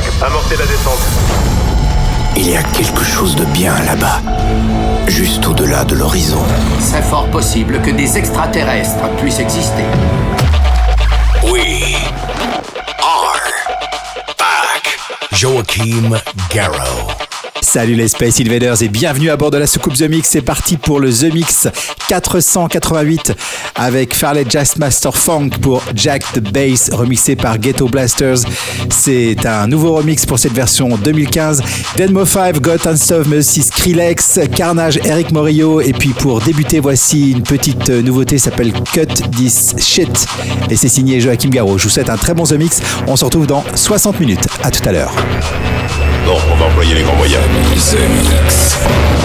5, amorcez la descente. Il y a quelque chose de bien là-bas, juste au-delà de l'horizon. C'est fort possible que des extraterrestres puissent exister. We are back. Joachim Garrow. Salut les Space Invaders et bienvenue à bord de la soucoupe The Mix. C'est parti pour le The Mix 488 avec Farley Jazzmaster Funk pour Jack the Bass remixé par Ghetto Blasters. C'est un nouveau remix pour cette version 2015. Denmo 5, Got and Stuff, mais Skrillex, Carnage, Eric Morillo. Et puis pour débuter, voici une petite nouveauté s'appelle Cut This Shit. Et c'est signé Joachim Garraud. Je vous souhaite un très bon The Mix. On se retrouve dans 60 minutes. À tout à l'heure. Bon, on va employer les grands moyens. The Mix.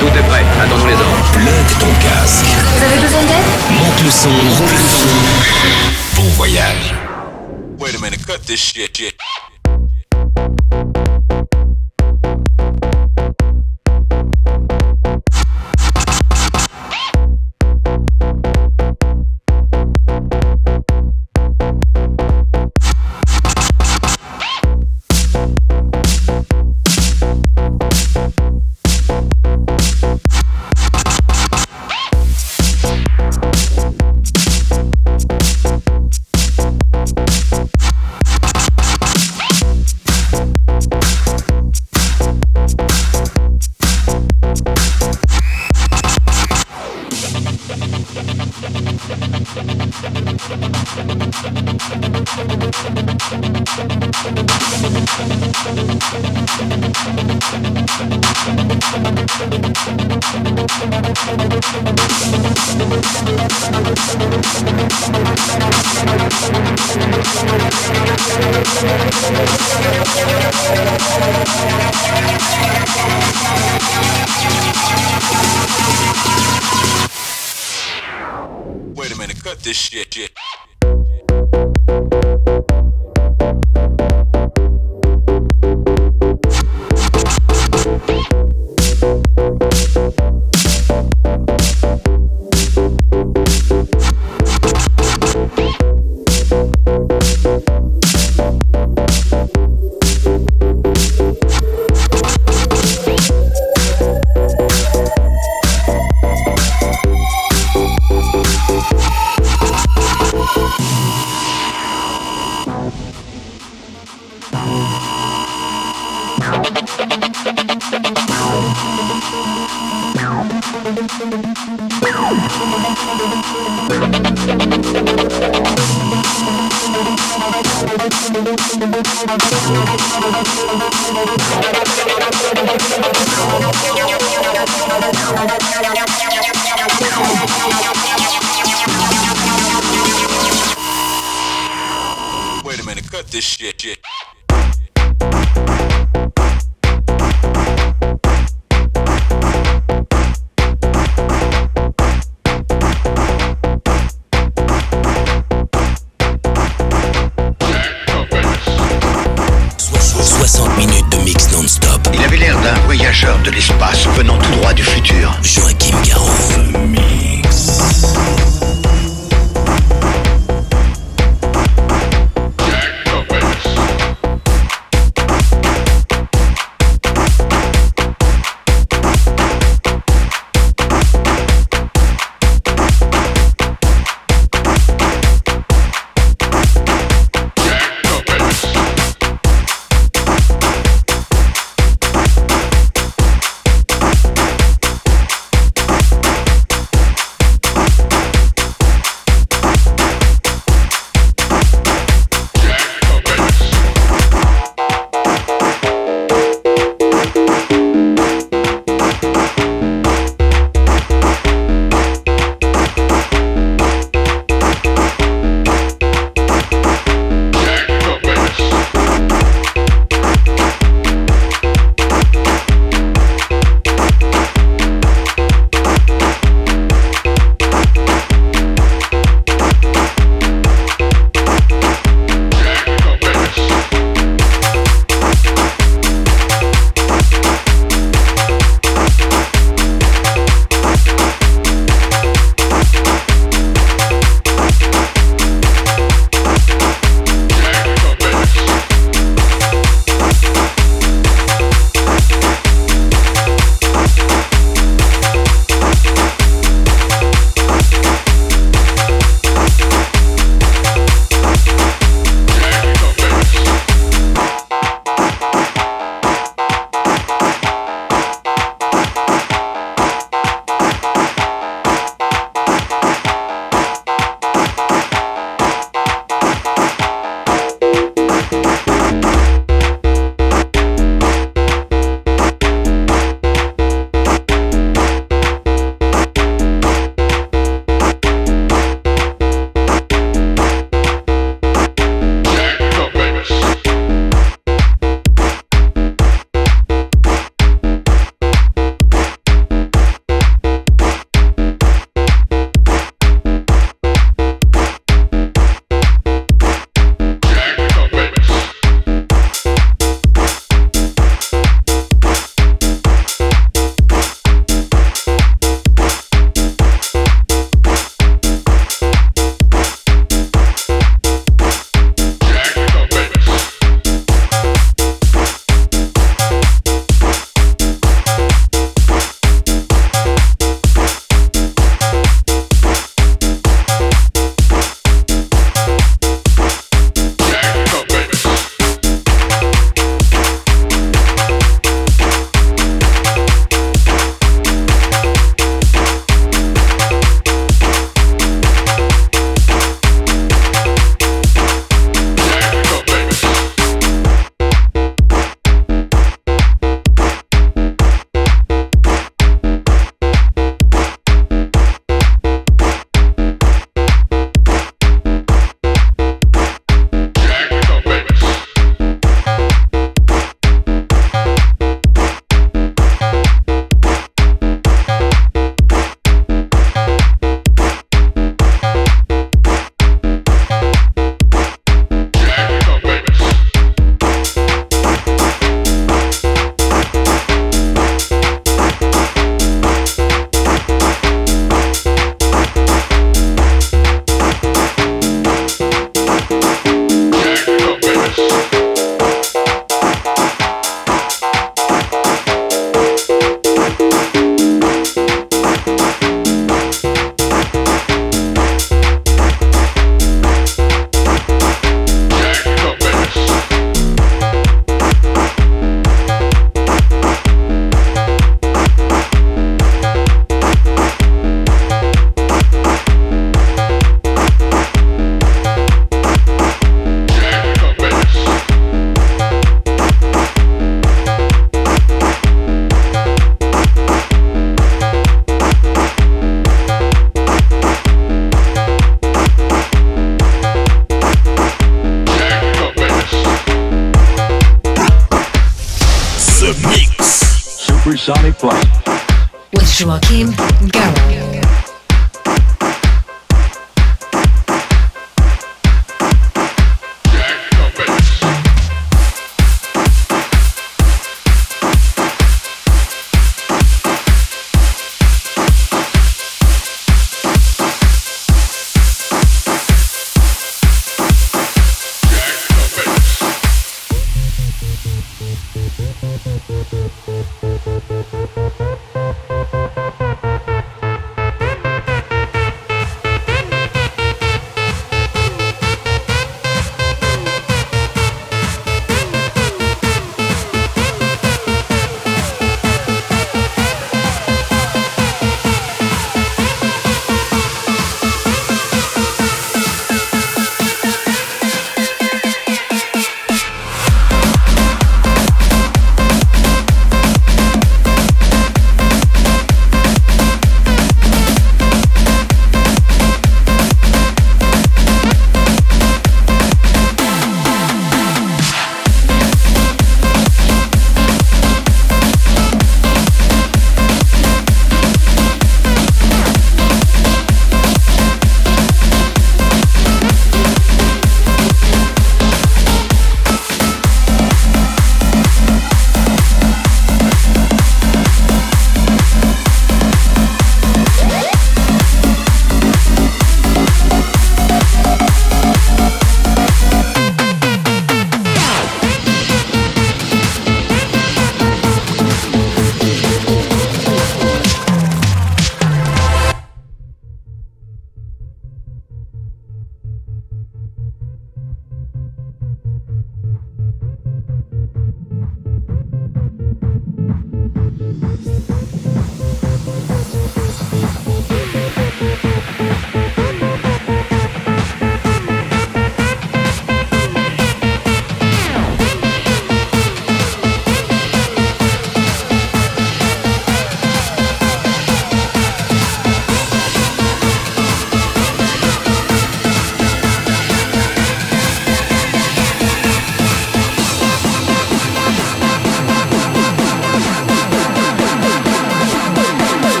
Tout est prêt, attendons les ordres. Plug ton casque. Vous avez besoin d'aide? Monte le son. Monte le son. Bon voyage. Wait a minute, cut this shit. shit. Wait a minute, cut this shit. shit.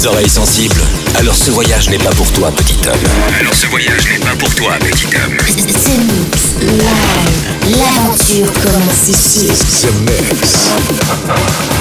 Les oreilles sensibles, alors ce voyage n'est pas pour toi, petit homme. Alors ce voyage n'est pas pour toi, petit homme. The Live. L'aventure commence ici. The Mix.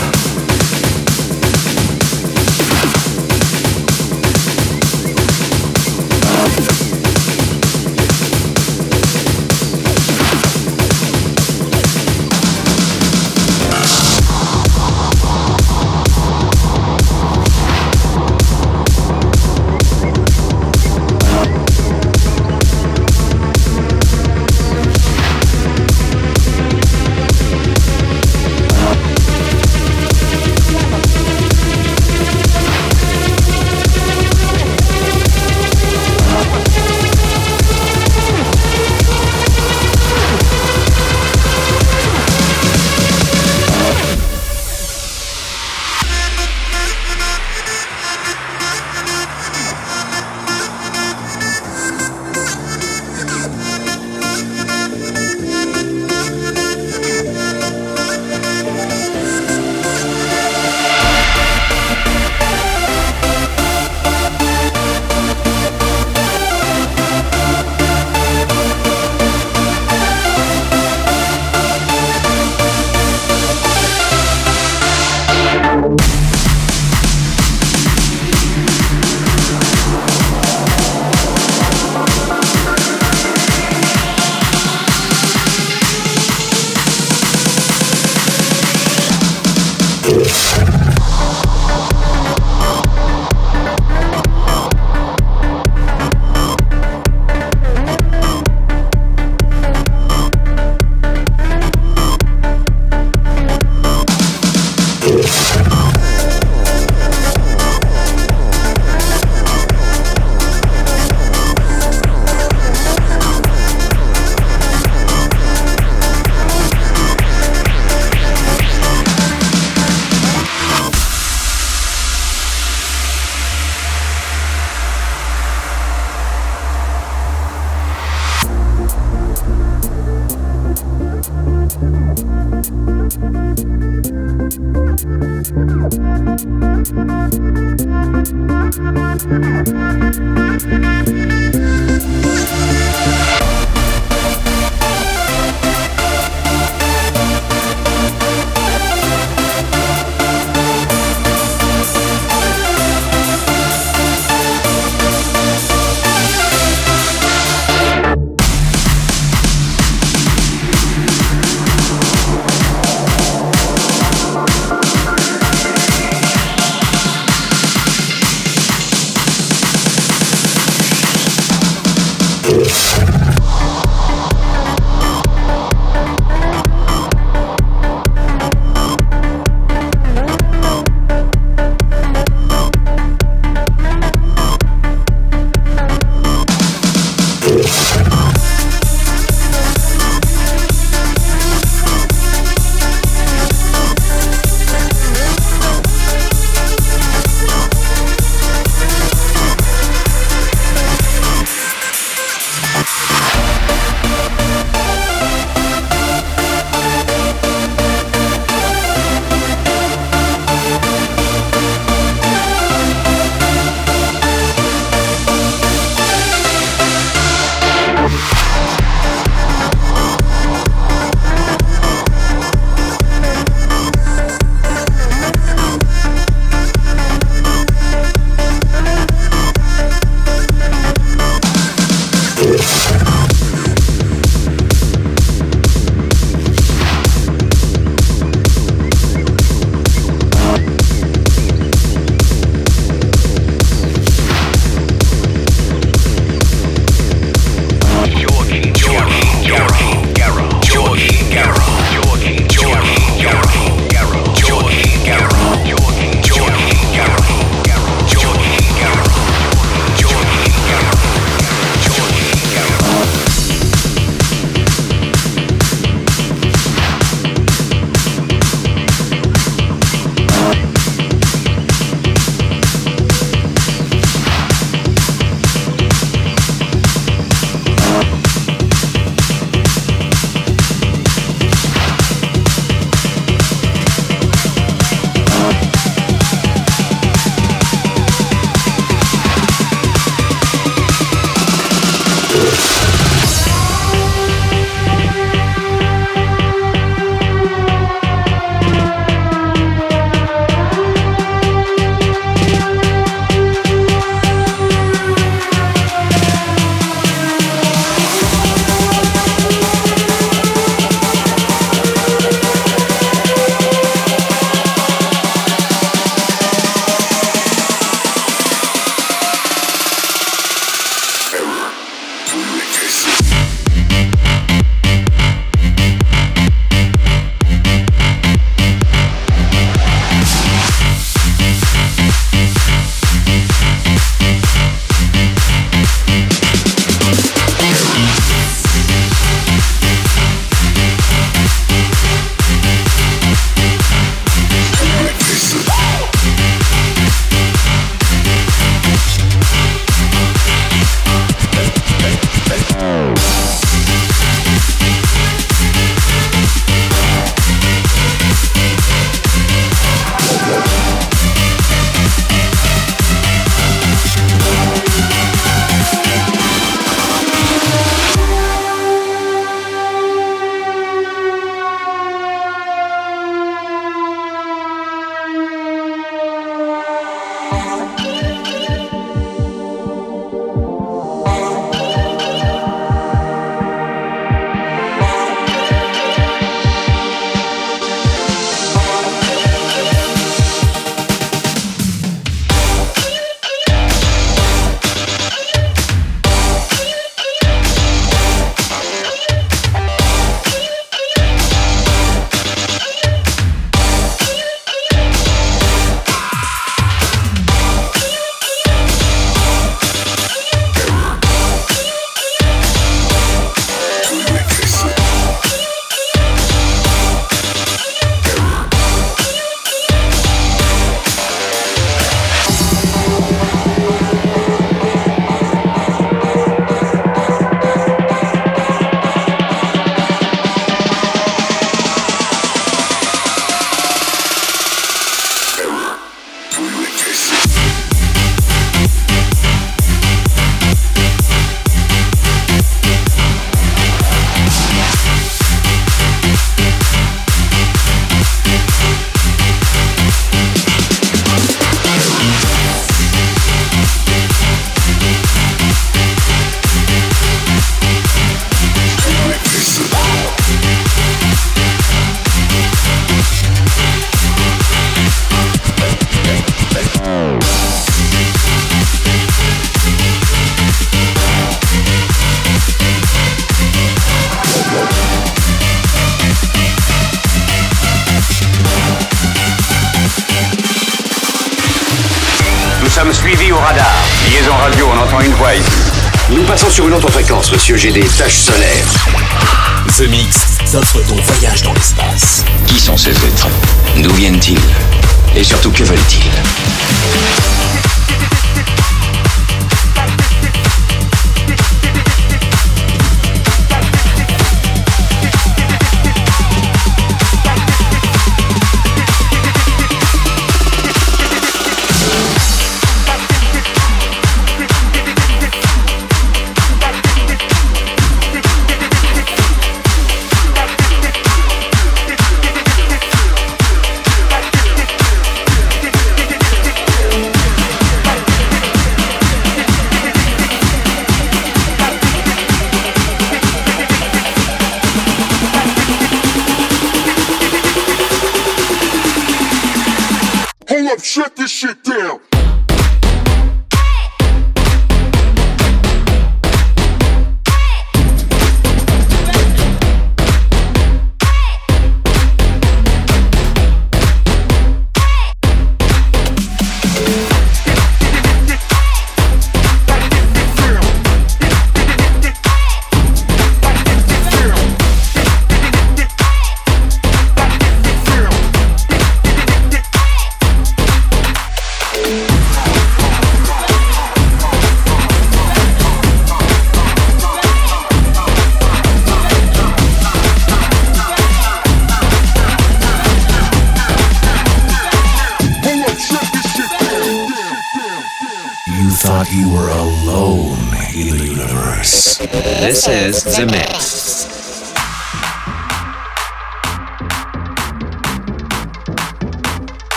J'ai des tâches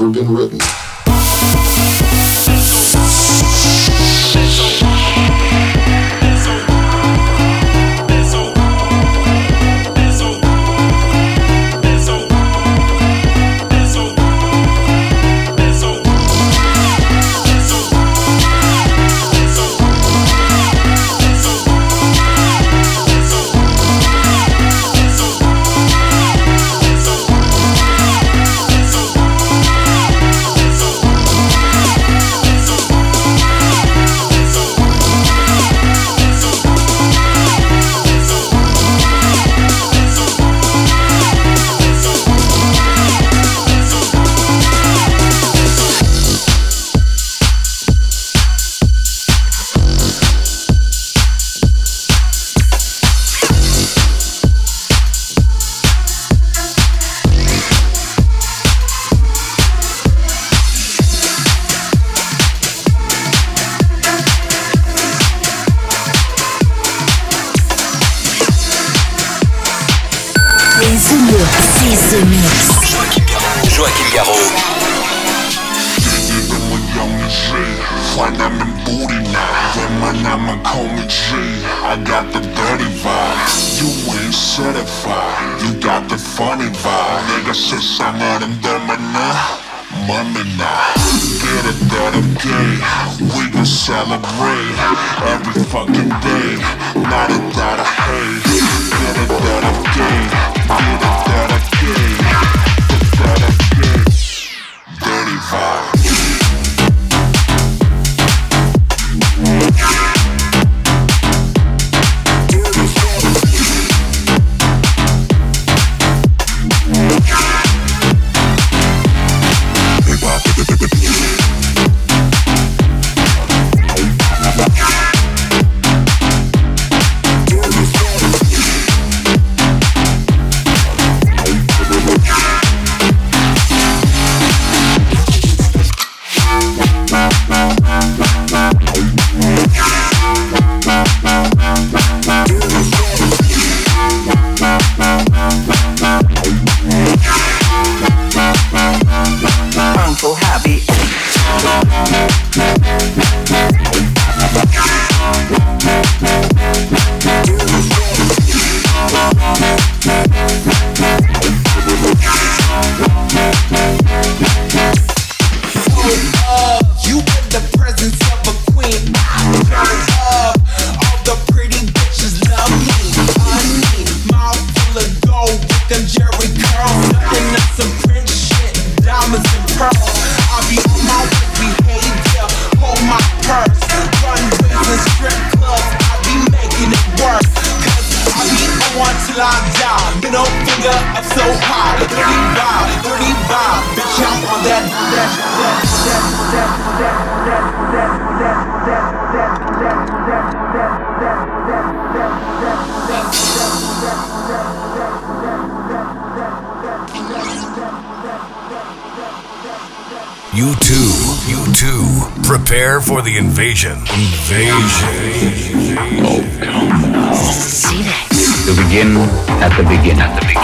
ever been written. day. We can celebrate every fucking day. Not a doubt of hate, Not a doubt of gain, Not a doubt of gain, get a doubt of. Dirty vibes. You too, you too, prepare for the invasion. Invasion. Oh, come now. To begin at the beginning. At the beginning. At the beginning.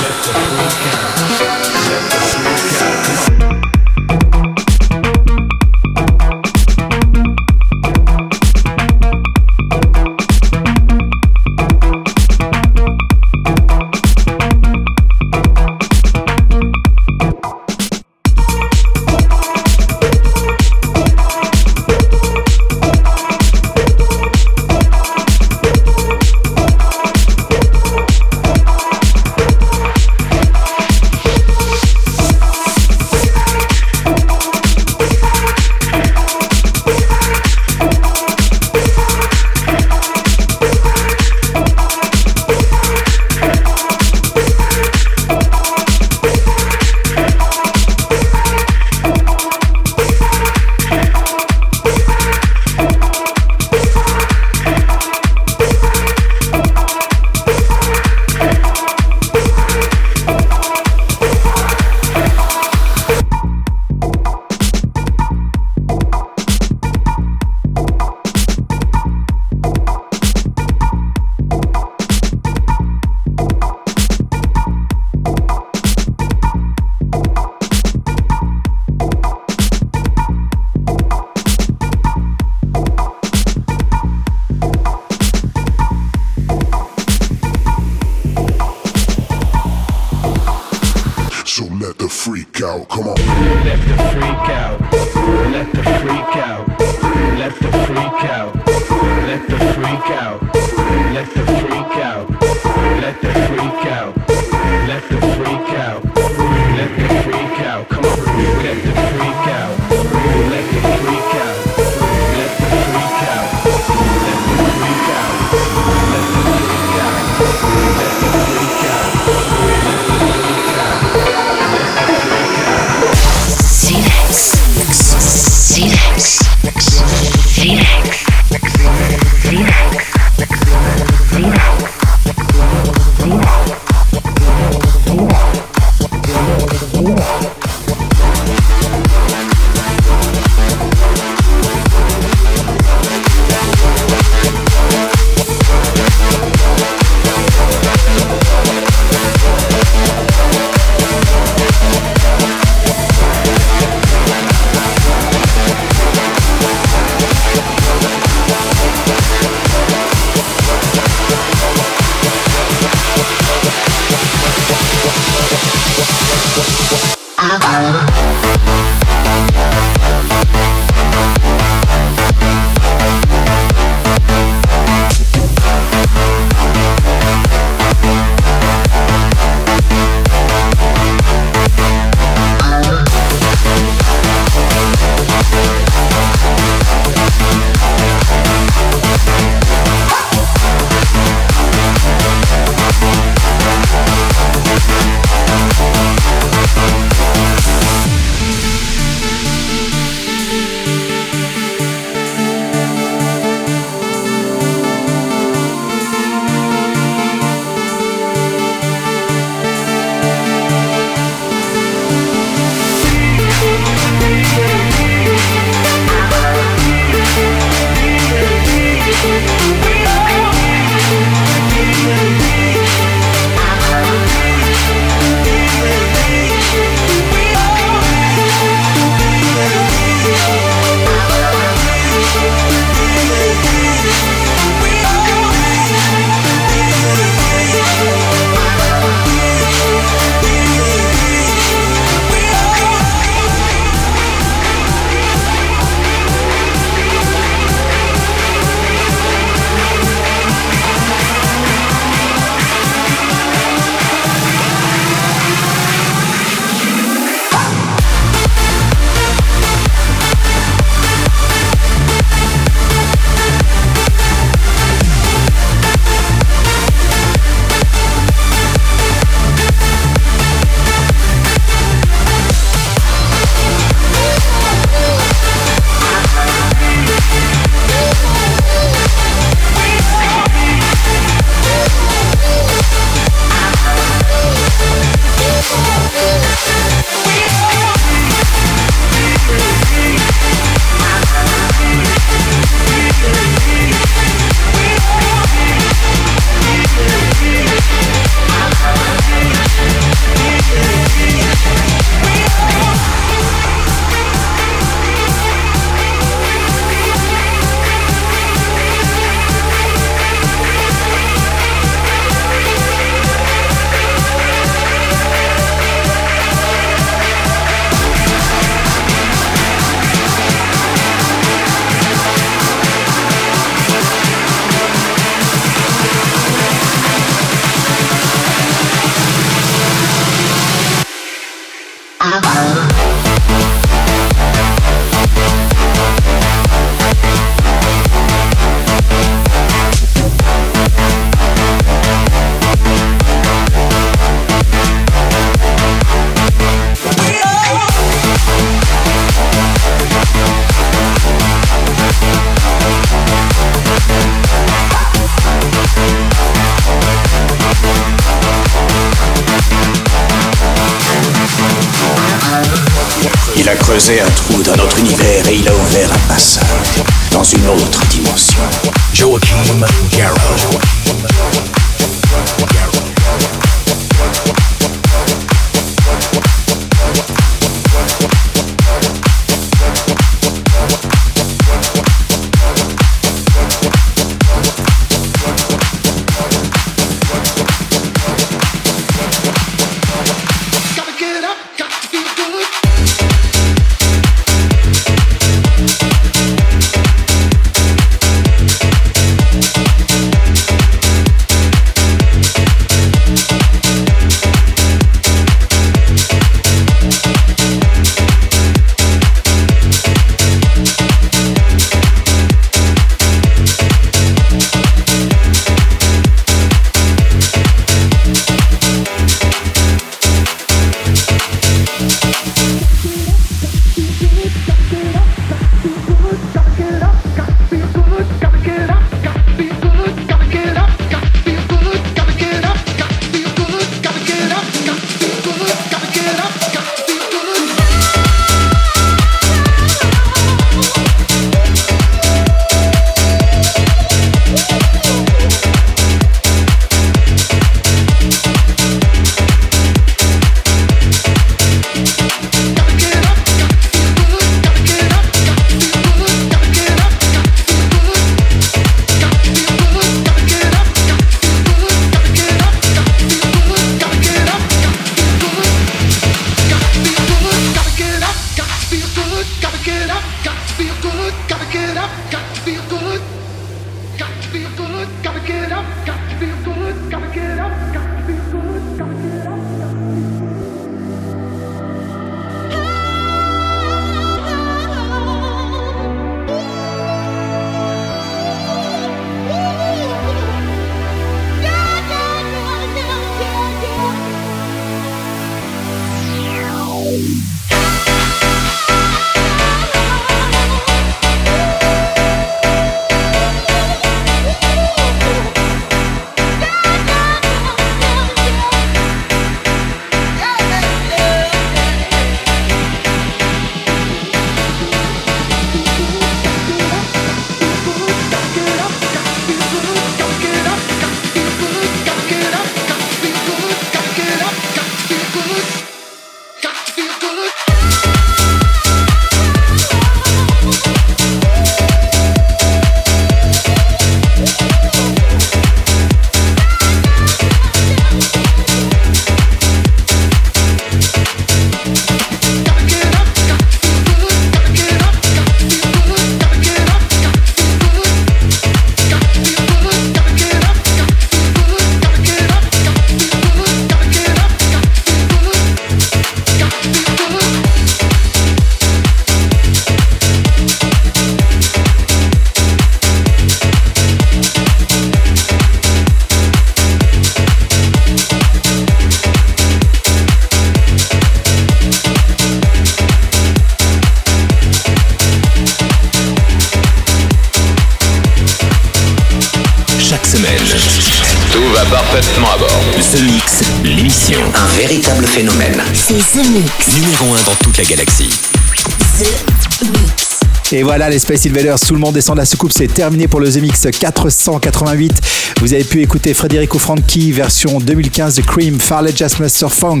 Et voilà, les Space Invaders, tout le monde descend de la soucoupe, c'est terminé pour le The Mix 488. Vous avez pu écouter Federico Franchi, version 2015 de Cream, Farley Jazz Master Funk,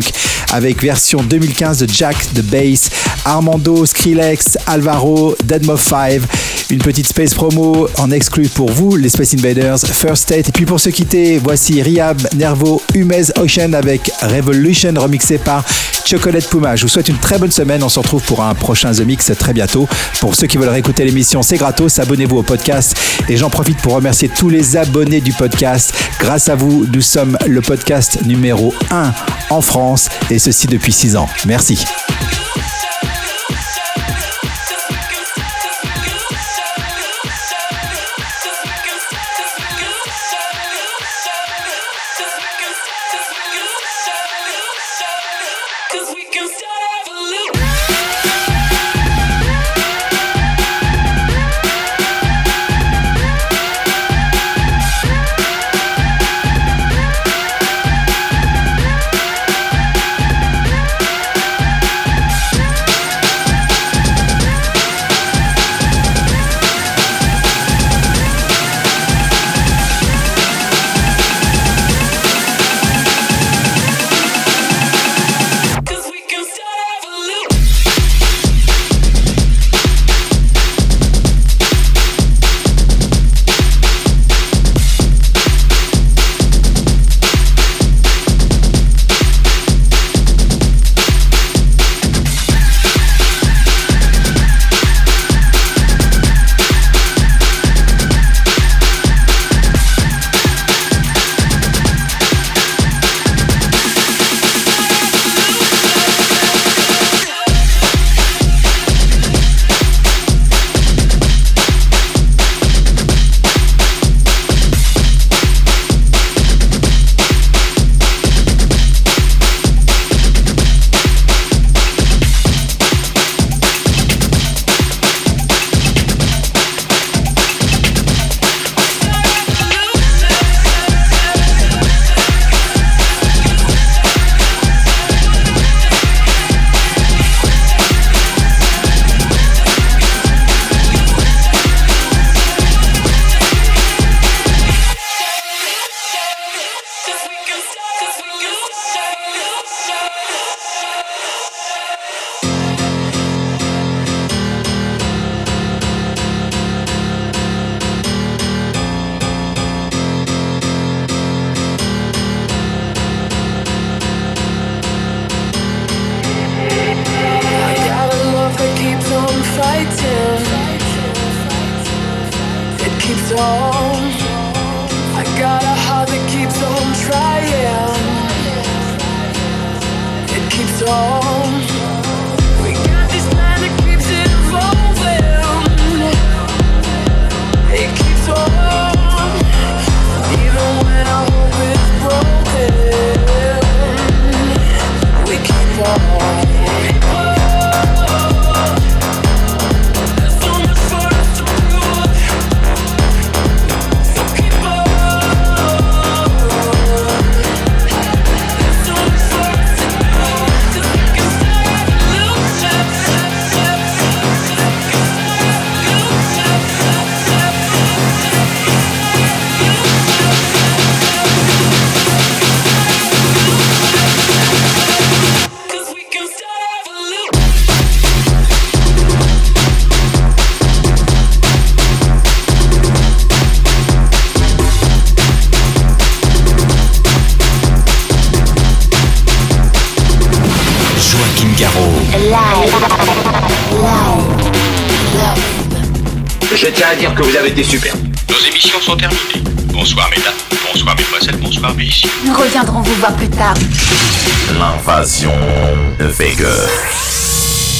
avec version 2015 de Jack the Bass, Armando, Skrillex, Alvaro, Deadmo 5, une petite Space promo en exclu pour vous, les Space Invaders, First State. Et puis pour se quitter, voici Riab, Nervo, Humez Ocean avec Revolution, remixé par Chocolate Puma. Je vous souhaite une très bonne semaine, on se retrouve pour un prochain The Mix très bientôt. Pour ceux qui veulent réécouter l'émission, c'est gratos. Abonnez-vous au podcast. Et j'en profite pour remercier tous les abonnés du podcast. Grâce à vous, nous sommes le podcast numéro 1 en France et ceci depuis 6 ans. Merci. L'invasion de Vega.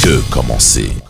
Que commencer?